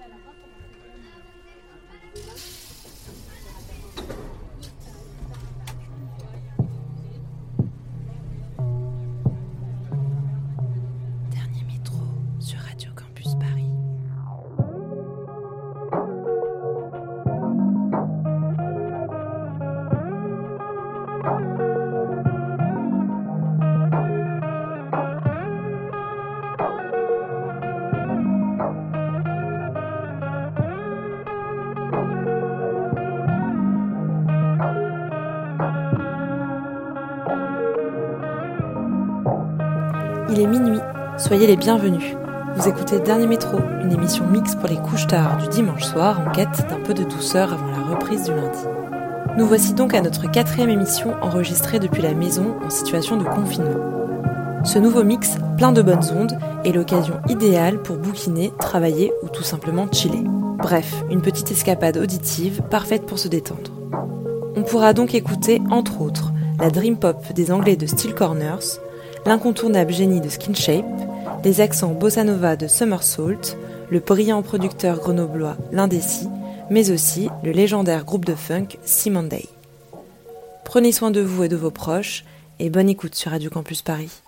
Dernier soyez les bienvenus. Vous écoutez Dernier Métro, une émission mixte pour les couches tard du dimanche soir en quête d'un peu de douceur avant la reprise du lundi. Nous voici donc à notre quatrième émission enregistrée depuis la maison en situation de confinement. Ce nouveau mix, plein de bonnes ondes, est l'occasion idéale pour bouquiner, travailler ou tout simplement chiller. Bref, une petite escapade auditive parfaite pour se détendre. On pourra donc écouter, entre autres, la dream pop des Anglais de Steel Corners, l'incontournable génie de Skinshape, les accents bossa nova de Somersault, le brillant producteur grenoblois L'Indécis, mais aussi le légendaire groupe de funk Simon Day. Prenez soin de vous et de vos proches, et bonne écoute sur Radio Campus Paris.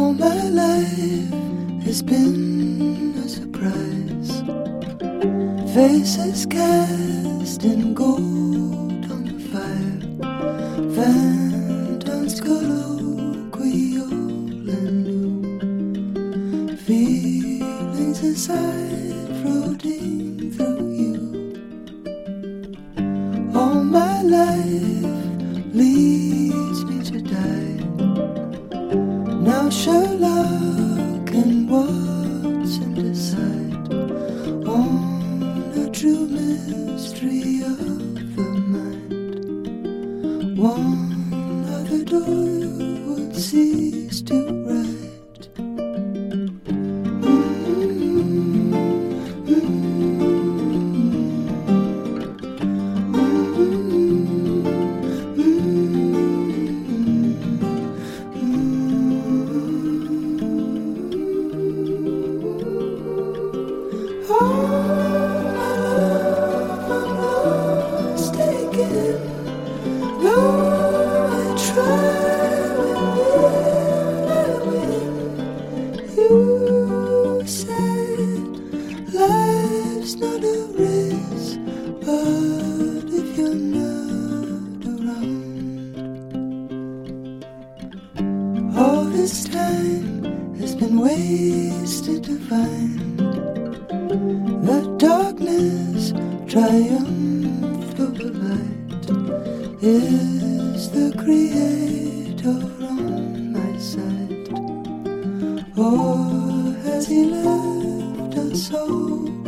All my life has been a surprise. Faces cast in gold on the fire. Phantoms colloquial and new feelings inside. creator on my side? Or has he left us all?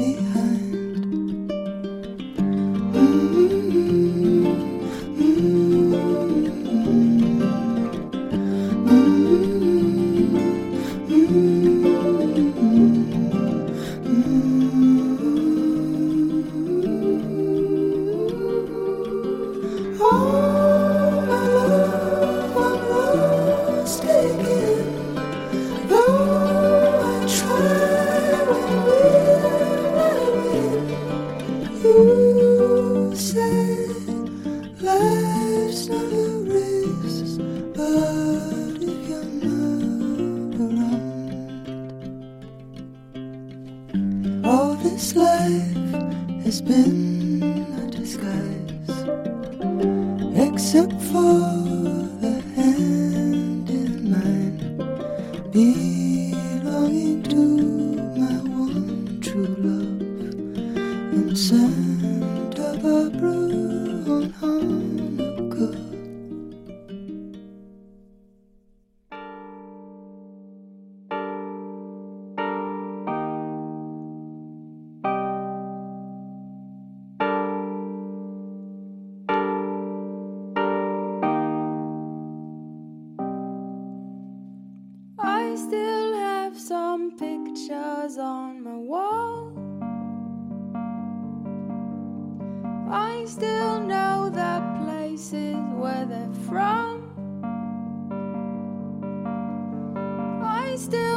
still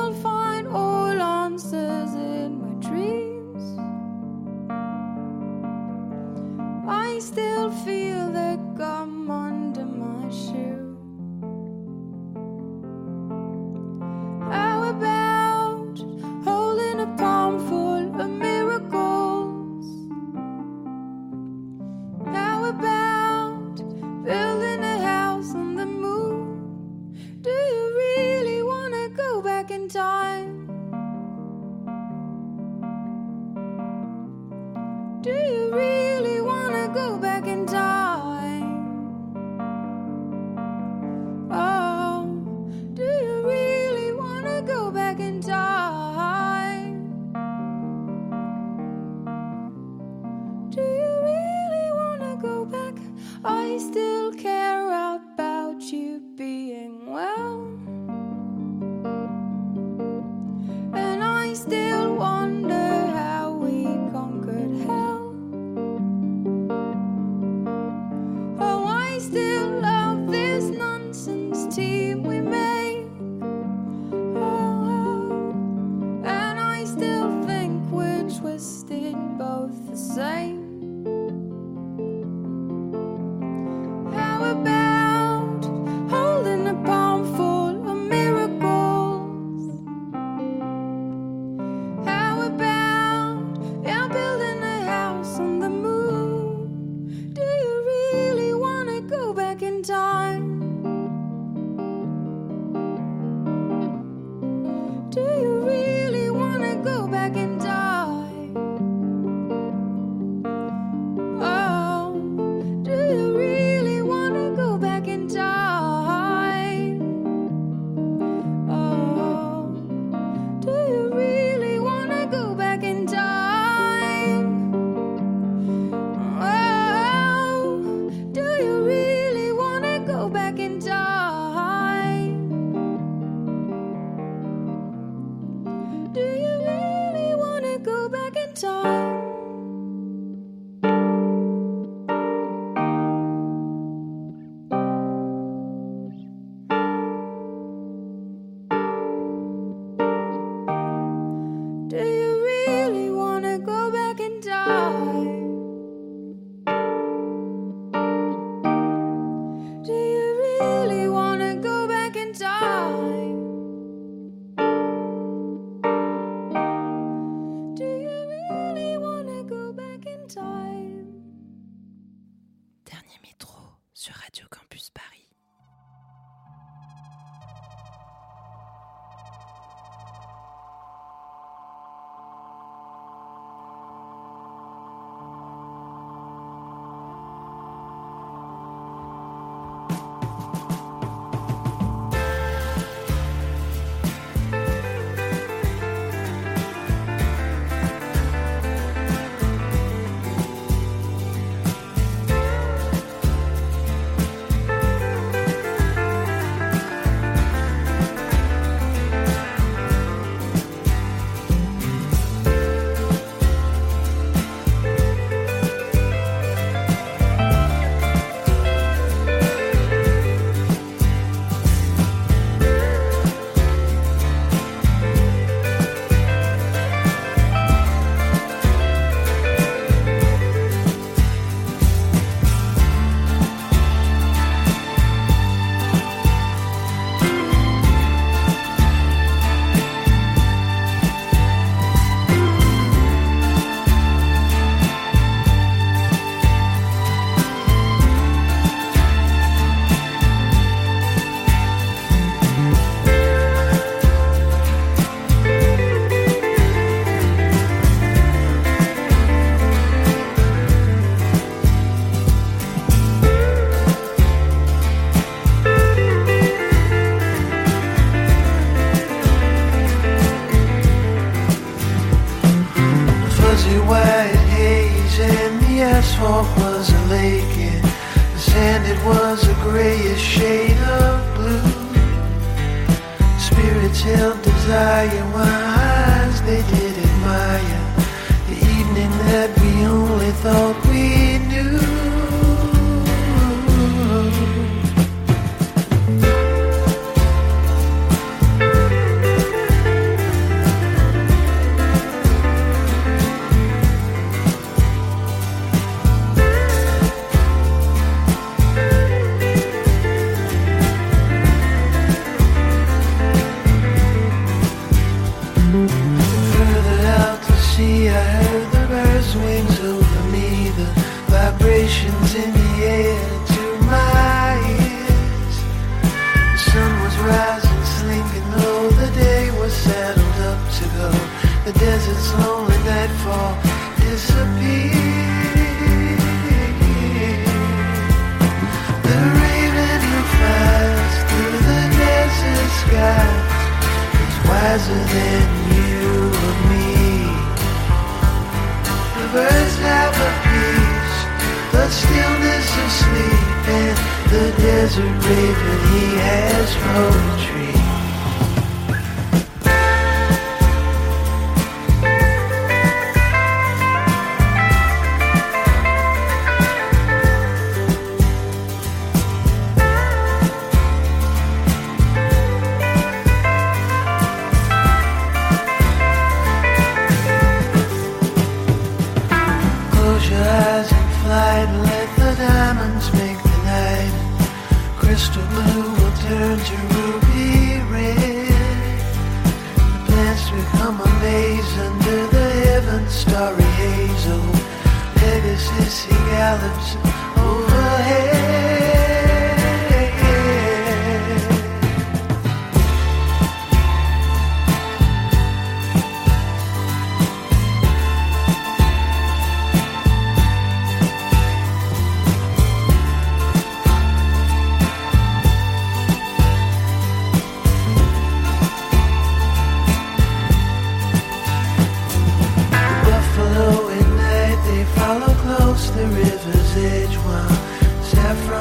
Do you vibrations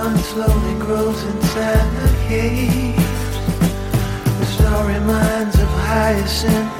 sun slowly grows inside the caves. The story minds of hyacinth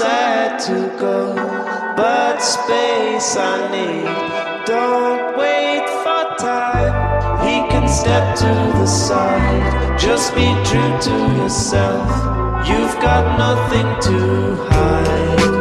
sad to go, but space I need. Don't wait for time. He can step to the side. Just be true to yourself. You've got nothing to hide.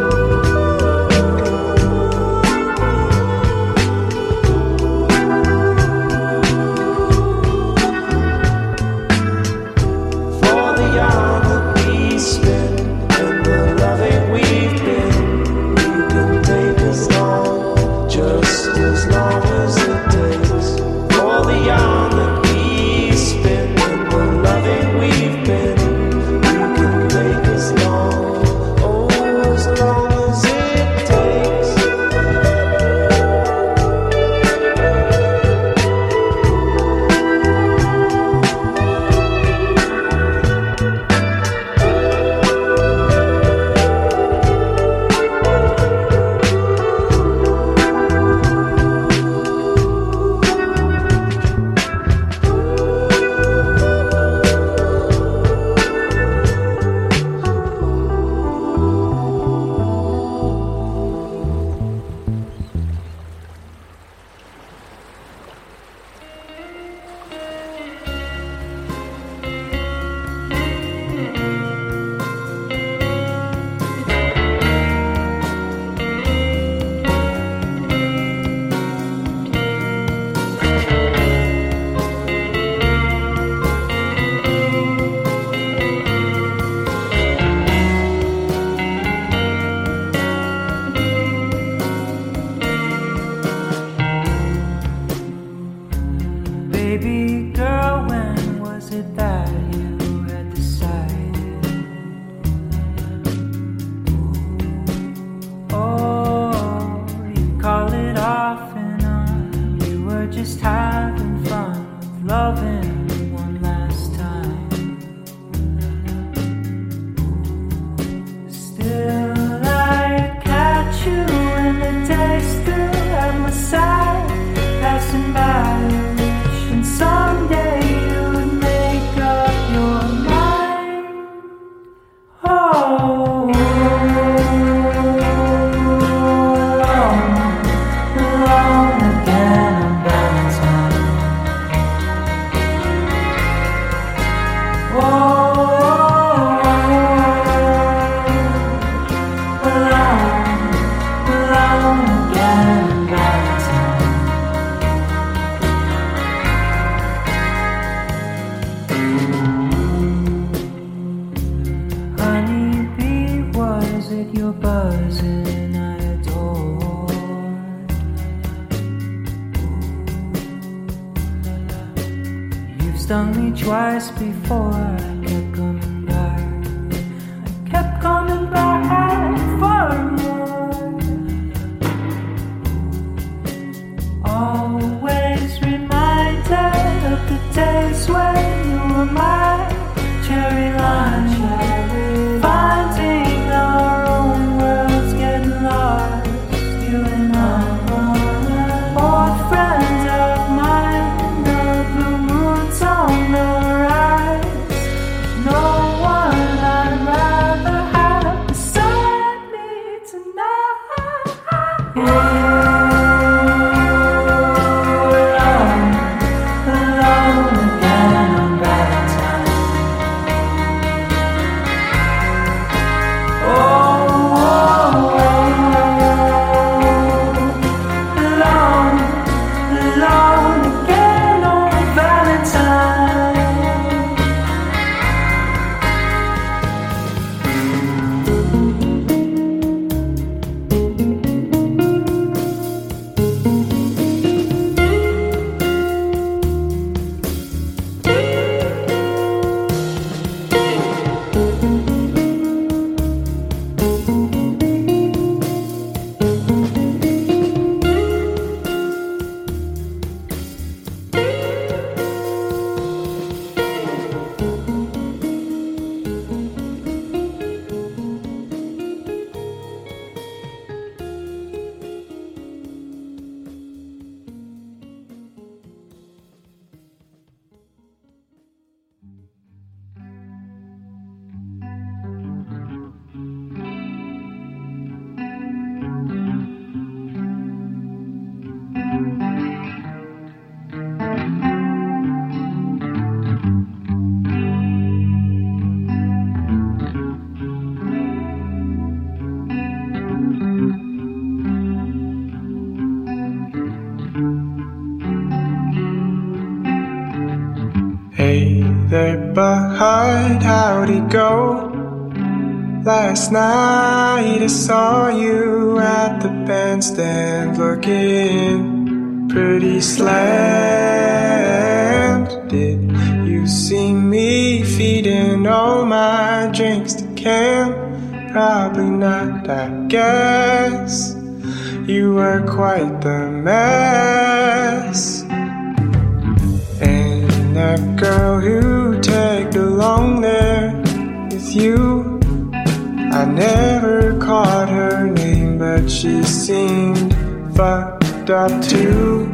There, bud, how'd it go? Last night I saw you at the bandstand looking pretty slammed. Did you see me feeding all my drinks to Cam? Probably not, I guess. You were quite the mess. That girl who tagged along there with you, I never caught her name, but she seemed fucked up too.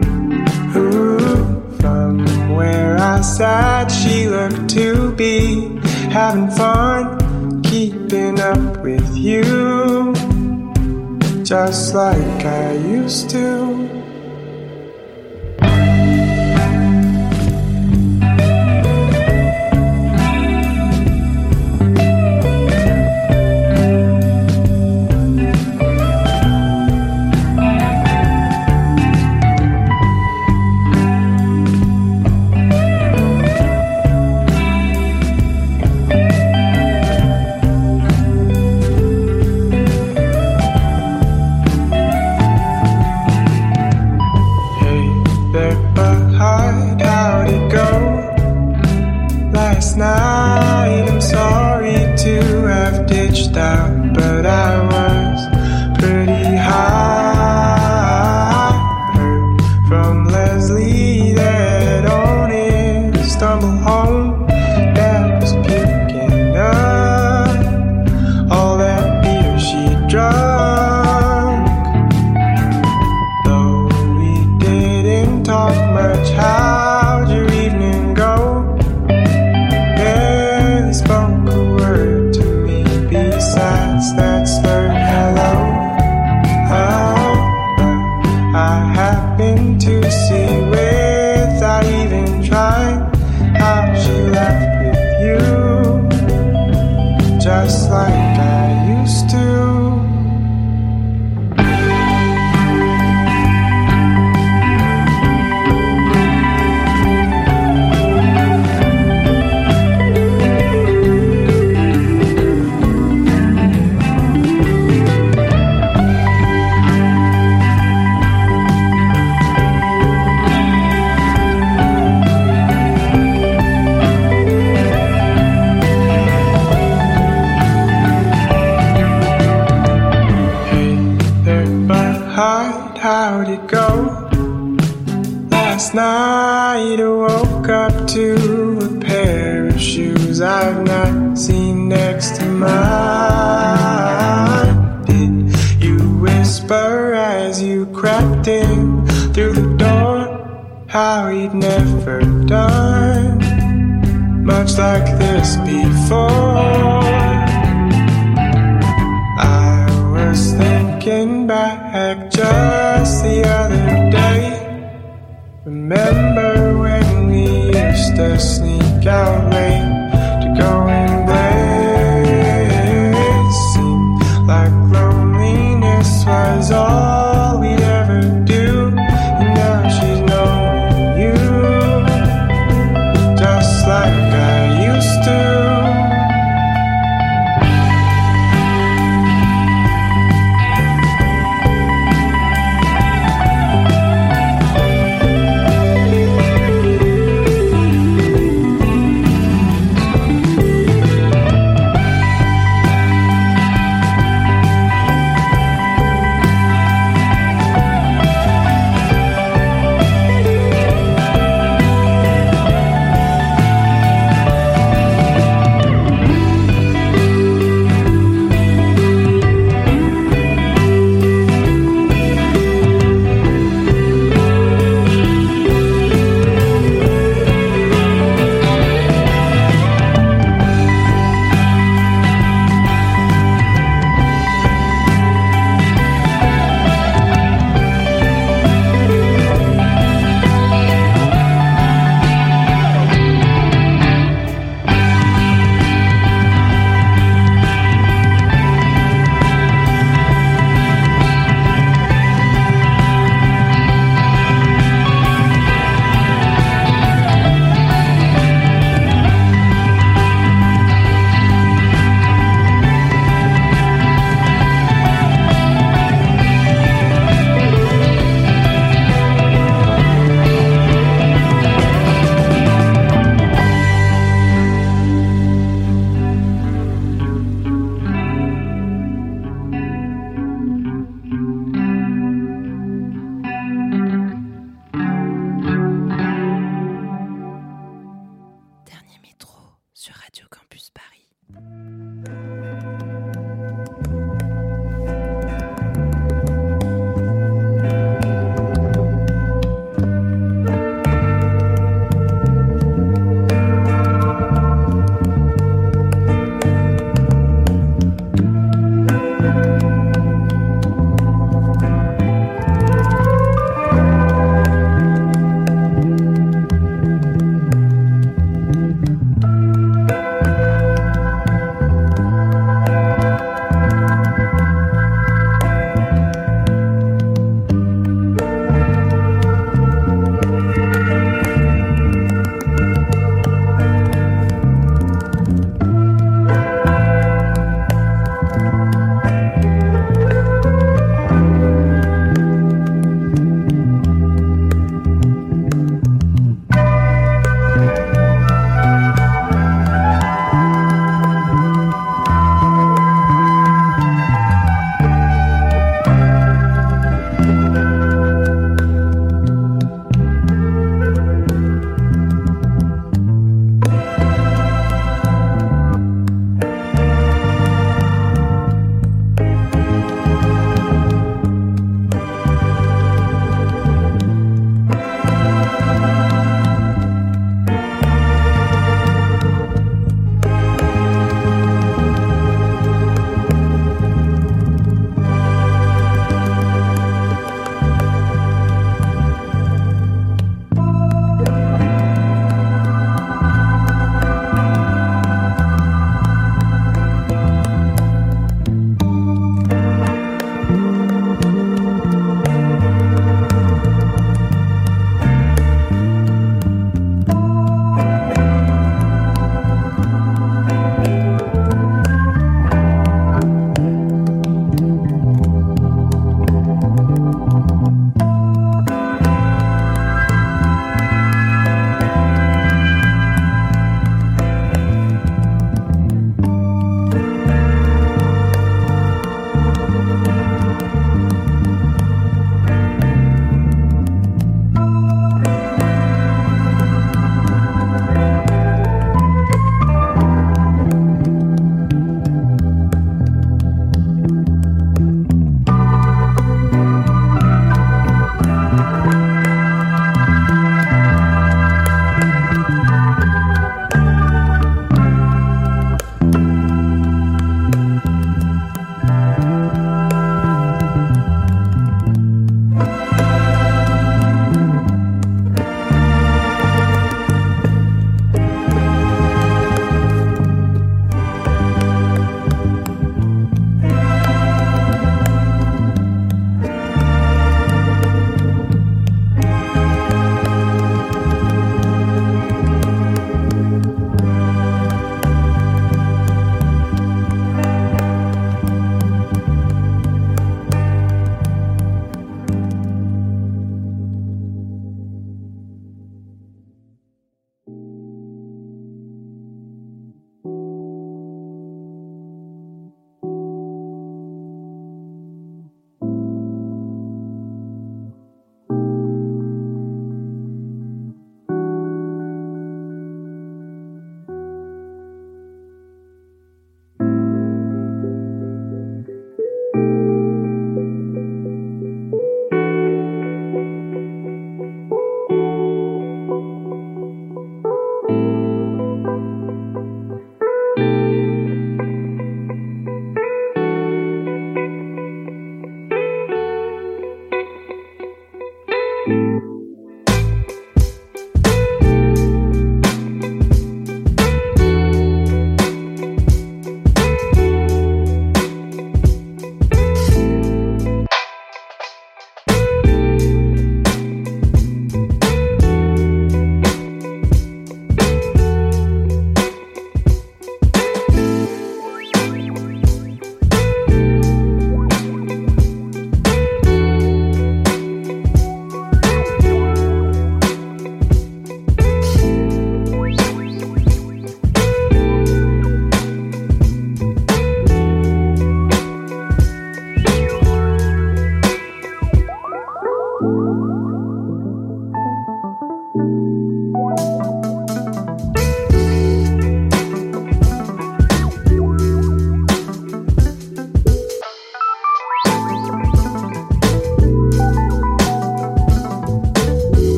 Ooh, from where I sat, she looked to be having fun, keeping up with you, just like I used to.